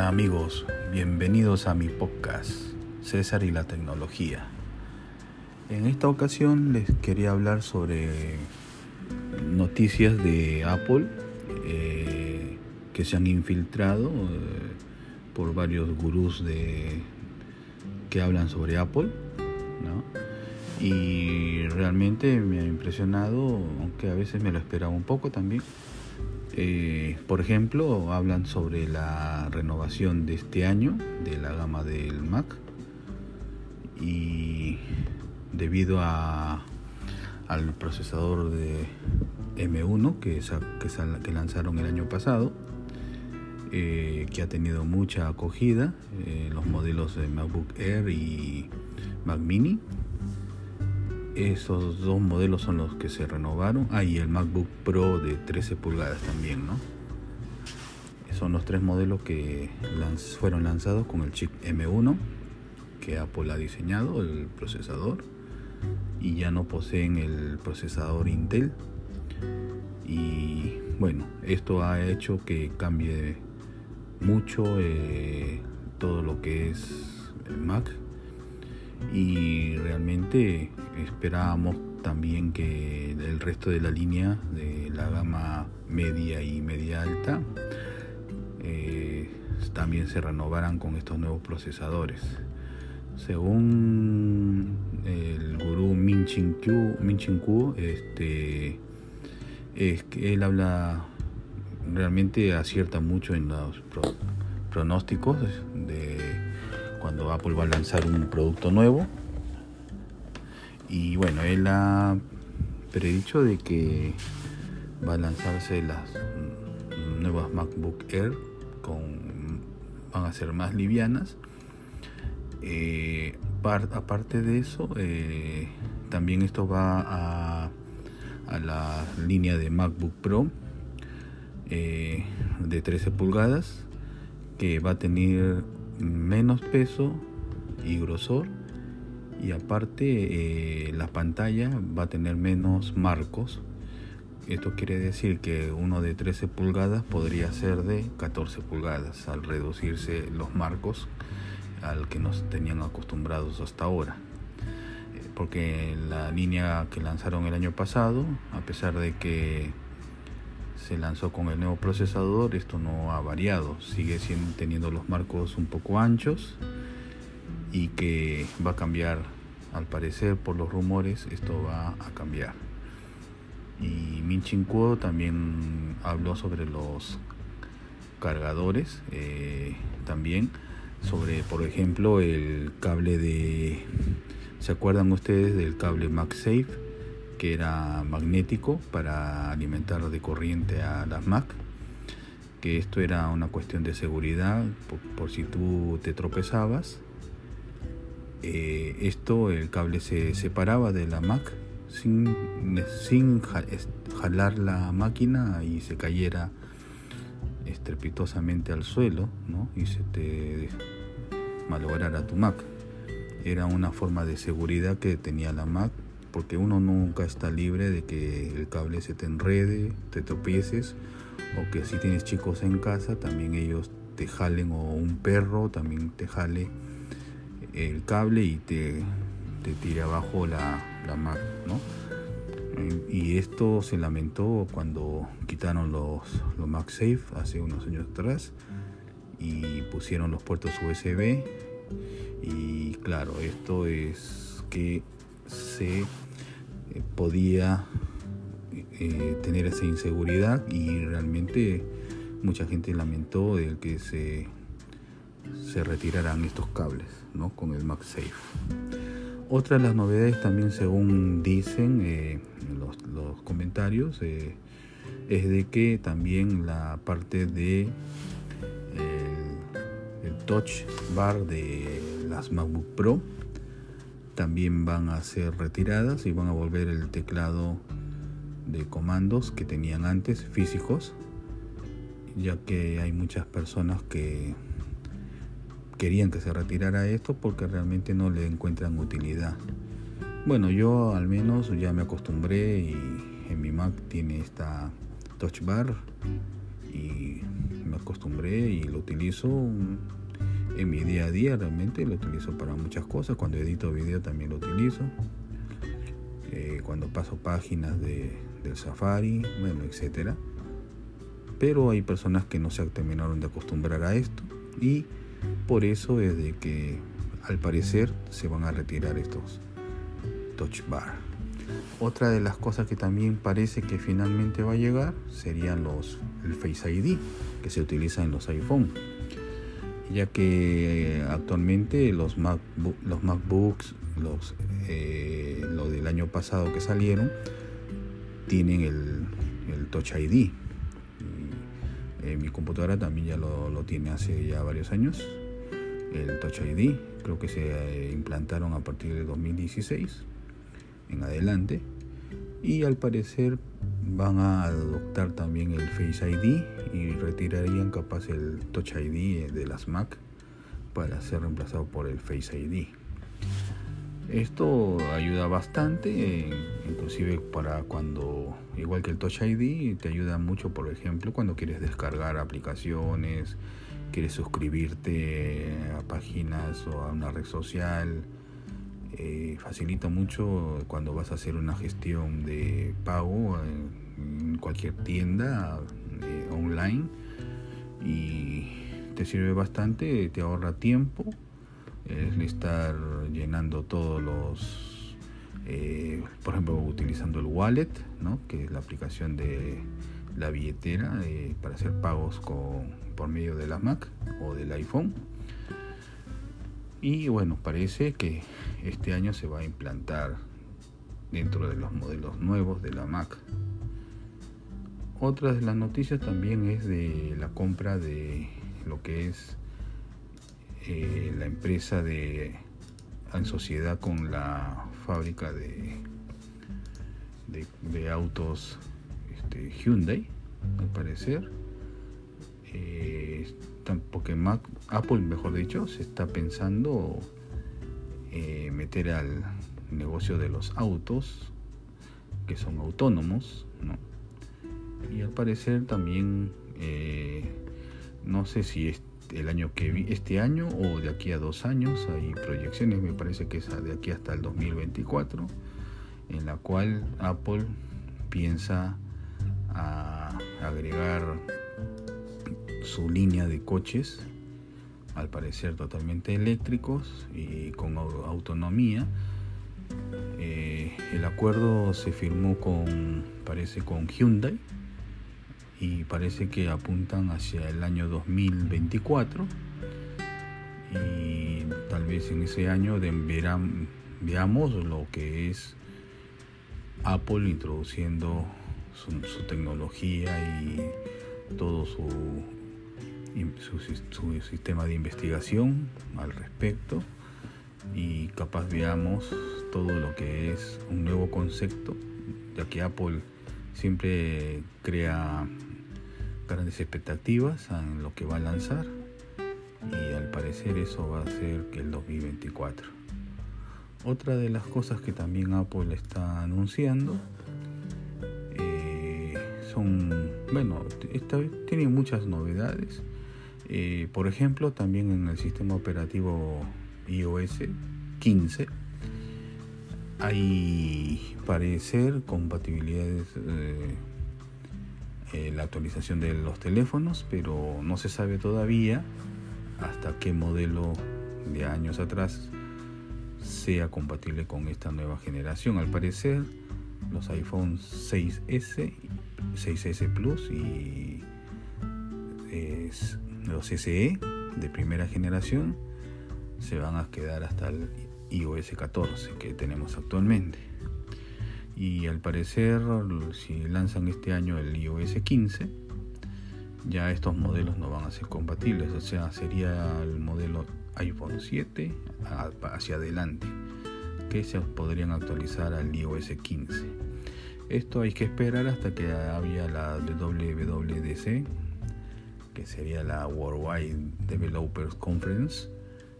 Hola amigos, bienvenidos a mi podcast César y la tecnología. En esta ocasión les quería hablar sobre noticias de Apple eh, que se han infiltrado eh, por varios gurús de, que hablan sobre Apple. Y realmente me ha impresionado, aunque a veces me lo esperaba un poco también eh, por ejemplo, hablan sobre la renovación de este año de la gama del Mac y debido a, al procesador de M1 que, que, lanzaron el año pasado, eh, que ha tenido mucha acogida, eh, los modelos de MacBook Air y Mac Mini esos dos modelos son los que se renovaron. Ah, y el MacBook Pro de 13 pulgadas también, ¿no? Son los tres modelos que fueron lanzados con el chip M1 que Apple ha diseñado, el procesador, y ya no poseen el procesador Intel. Y bueno, esto ha hecho que cambie mucho eh, todo lo que es Mac y realmente esperábamos también que el resto de la línea de la gama media y media alta eh, también se renovaran con estos nuevos procesadores. Según el gurú Min Chin Kuo, este, es que él habla realmente acierta mucho en los pronósticos de cuando Apple va a lanzar un producto nuevo. Y bueno, él ha predicho de que va a lanzarse las nuevas MacBook Air con van a ser más livianas. Eh, aparte de eso, eh, también esto va a, a, la línea de MacBook Pro eh, de 13 pulgadas que va a tener menos peso y grosor. Y aparte eh, la pantalla va a tener menos marcos. Esto quiere decir que uno de 13 pulgadas podría ser de 14 pulgadas al reducirse los marcos al que nos tenían acostumbrados hasta ahora. Eh, porque la línea que lanzaron el año pasado a pesar de que se lanzó con el nuevo procesador, esto no ha variado, sigue siendo, teniendo los marcos un poco anchos y que va a cambiar, al parecer por los rumores, esto va a cambiar. Y Min Chin Kuo también habló sobre los cargadores, eh, también sobre, por ejemplo, el cable de, ¿se acuerdan ustedes del cable MagSafe? Que era magnético para alimentar de corriente a las Mac, que esto era una cuestión de seguridad por, si tú te tropezabas. Eh, esto, el cable se separaba de la Mac sin, sin jalar la máquina y se cayera estrepitosamente al suelo y se te malograra tu Mac. Era una forma de seguridad que tenía la Mac porque uno nunca está libre de que el cable se te enrede, te tropieces, o que si tienes chicos en casa, también ellos te jalen, o un perro también te jale el cable y te, te tire abajo la, la ¿no? Y esto se lamentó cuando quitaron los, los MagSafe hace unos años atrás y pusieron los puertos USB. Y claro, esto es que se eh, podía eh, tener esa inseguridad y realmente mucha gente lamentó el que se, se retiraran estos cables ¿no? con el MagSafe. Otra de las novedades también según dicen eh, los, comentarios es de que también la parte de el touch bar de las MacBook Pro también van a ser retiradas y van a volver el teclado de comandos que tenían antes físicos ya que hay muchas personas que querían que se retirara esto porque realmente no le encuentran utilidad. Bueno yo al menos ya me acostumbré y en mi Mac tiene esta touch bar y me acostumbré y lo utilizo en mi día a día realmente, lo utilizo para muchas cosas, cuando edito video también lo utilizo, eh, cuando paso páginas de, del Safari, bueno, etcétera. Pero hay personas que no se terminaron de acostumbrar a esto y por eso es de que al parecer se van a retirar estos touch bar. Otra de las cosas que también parece que finalmente va a llegar serían los el Face ID que se utiliza en los iPhone ya que actualmente los, los MacBooks, los, eh, del año pasado que salieron, tienen el, Touch ID. Eh, mi computadora también ya lo, tiene hace ya varios años, el Touch ID. Creo que se eh, implantaron a partir de 2016 en adelante. Y al parecer van a adoptar también el Face ID y retirarían capaz el Touch ID de las Mac para ser reemplazado por el Face ID. Esto ayuda bastante, inclusive para cuando, igual que el Touch ID, te ayuda mucho, por ejemplo, cuando quieres descargar aplicaciones, quieres suscribirte a páginas o a una red social. Eh, facilita mucho cuando vas a hacer una gestión de pago en cualquier tienda eh, online y te sirve bastante, te ahorra tiempo el estar llenando todos los, eh, por ejemplo, utilizando el wallet, ¿no? que es la aplicación de la billetera para hacer pagos con, por medio de la Mac o del iPhone. Y bueno, parece que este año se va a implantar dentro de los modelos nuevos de la Mac. Otra de las noticias también es de la compra de lo que es eh, la empresa de en sociedad con la fábrica de, de, autos este, Hyundai, al parecer. Eh, porque Mac, Apple, mejor dicho, se está pensando eh, meter al negocio de los autos que son autónomos, ¿no? y al parecer también eh, no sé si es el año que vi, este año o de aquí a dos años hay proyecciones me parece que es de aquí hasta el 2024 en la cual Apple piensa a agregar su línea de coches al parecer totalmente eléctricos y con autonomía. Eh, el acuerdo se firmó con parece con Hyundai y parece que apuntan hacia el año 2024 y tal vez en ese año verán, veamos lo que es Apple introduciendo su, tecnología y todo su, su, sistema de investigación al respecto y capaz veamos todo lo que es un nuevo concepto ya que Apple siempre crea grandes expectativas en lo que va a lanzar y al parecer eso va a ser que el 2024. Otra de las cosas que también Apple está anunciando eh, son, bueno, esta tiene muchas novedades. Eh, por ejemplo, también en el sistema operativo iOS 15 hay parecer compatibilidades eh, eh, la actualización de los teléfonos, pero no se sabe todavía hasta qué modelo de años atrás sea compatible con esta nueva generación. Al parecer, los iPhone 6S, 6S Plus y los SE de primera generación se van a quedar hasta el iOS 14 que tenemos actualmente. Y al parecer si lanzan este año el iOS 15 ya estos modelos no van a ser compatibles. O sea sería el modelo iPhone 7 hacia adelante que se podrían actualizar al iOS 15 esto hay que esperar hasta que haya la WWDC que sería la Worldwide Developers Conference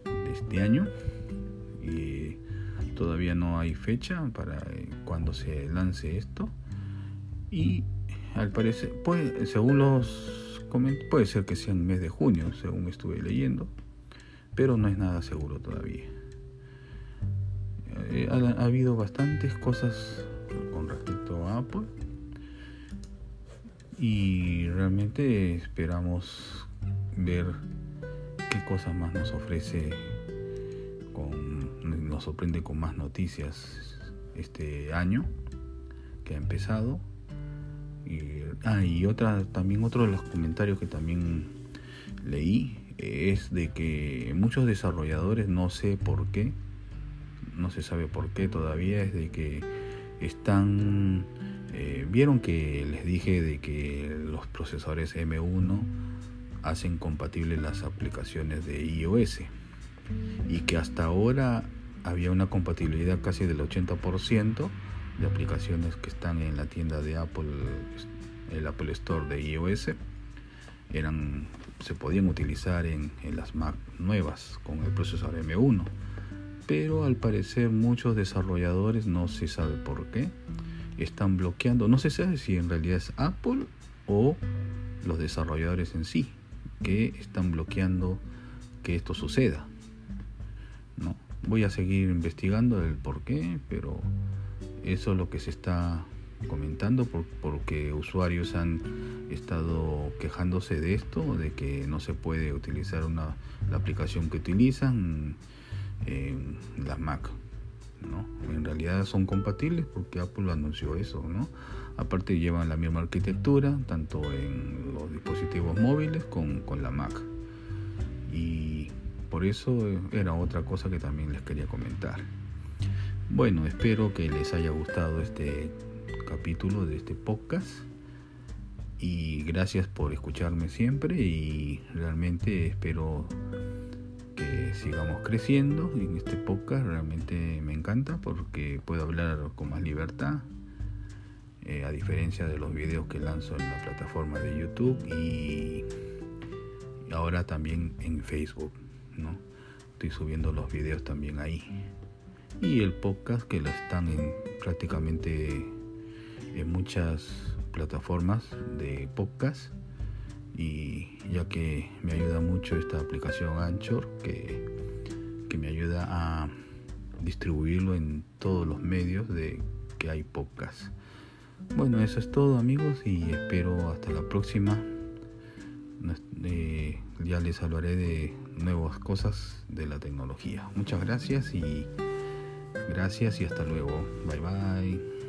de este año. Y todavía no hay fecha para eh, cuando se lance esto. Y al parecer pues según los puede ser que sea en mes de junio, según estuve leyendo, pero no es nada seguro todavía. Eh, ha, habido bastantes cosas con respecto a Apple y realmente esperamos ver qué cosas más nos ofrece con, nos sorprende con más noticias este año que ha empezado. Y, ah, y otra también otro de los comentarios que también leí es de que muchos desarrolladores no sé por qué no se sabe por qué todavía es de que están eh, vieron que les dije de que los procesadores M1 hacen compatibles las aplicaciones de iOS y que hasta ahora había una compatibilidad casi del 80% de aplicaciones que están en la tienda de Apple, el Apple Store de iOS, eran, se podían utilizar en, en las Mac nuevas con el procesador M1 pero al parecer muchos desarrolladores no se sabe por qué están bloqueando no se sabe si en realidad es Apple o los desarrolladores en sí que están bloqueando que esto suceda no voy a seguir investigando el por qué pero eso es lo que se está comentando por, porque usuarios han estado quejándose de esto de que no se puede utilizar una la aplicación que utilizan en las Mac. En realidad son compatibles porque Apple anunció eso. Aparte llevan la misma arquitectura, tanto en los dispositivos móviles con, con la Mac. Y por eso era otra cosa que también les quería comentar. Bueno, espero que les haya gustado este capítulo de este podcast. Y gracias por escucharme siempre y realmente espero sigamos creciendo en este podcast. Realmente me encanta porque puedo hablar con más libertad. Eh, a diferencia de los videos que lanzo en la plataforma de YouTube y, ahora también en Facebook, ¿no? Estoy subiendo los videos también ahí. Y el podcast que lo están en prácticamente en muchas plataformas de podcast y ya que me ayuda mucho esta aplicación Anchor que, que me ayuda a distribuirlo en todos los medios de que hay podcast. Bueno, eso es todo amigos y espero hasta la próxima. Eh, ya les hablaré de nuevas cosas de la tecnología. Muchas gracias y gracias y hasta luego. Bye bye.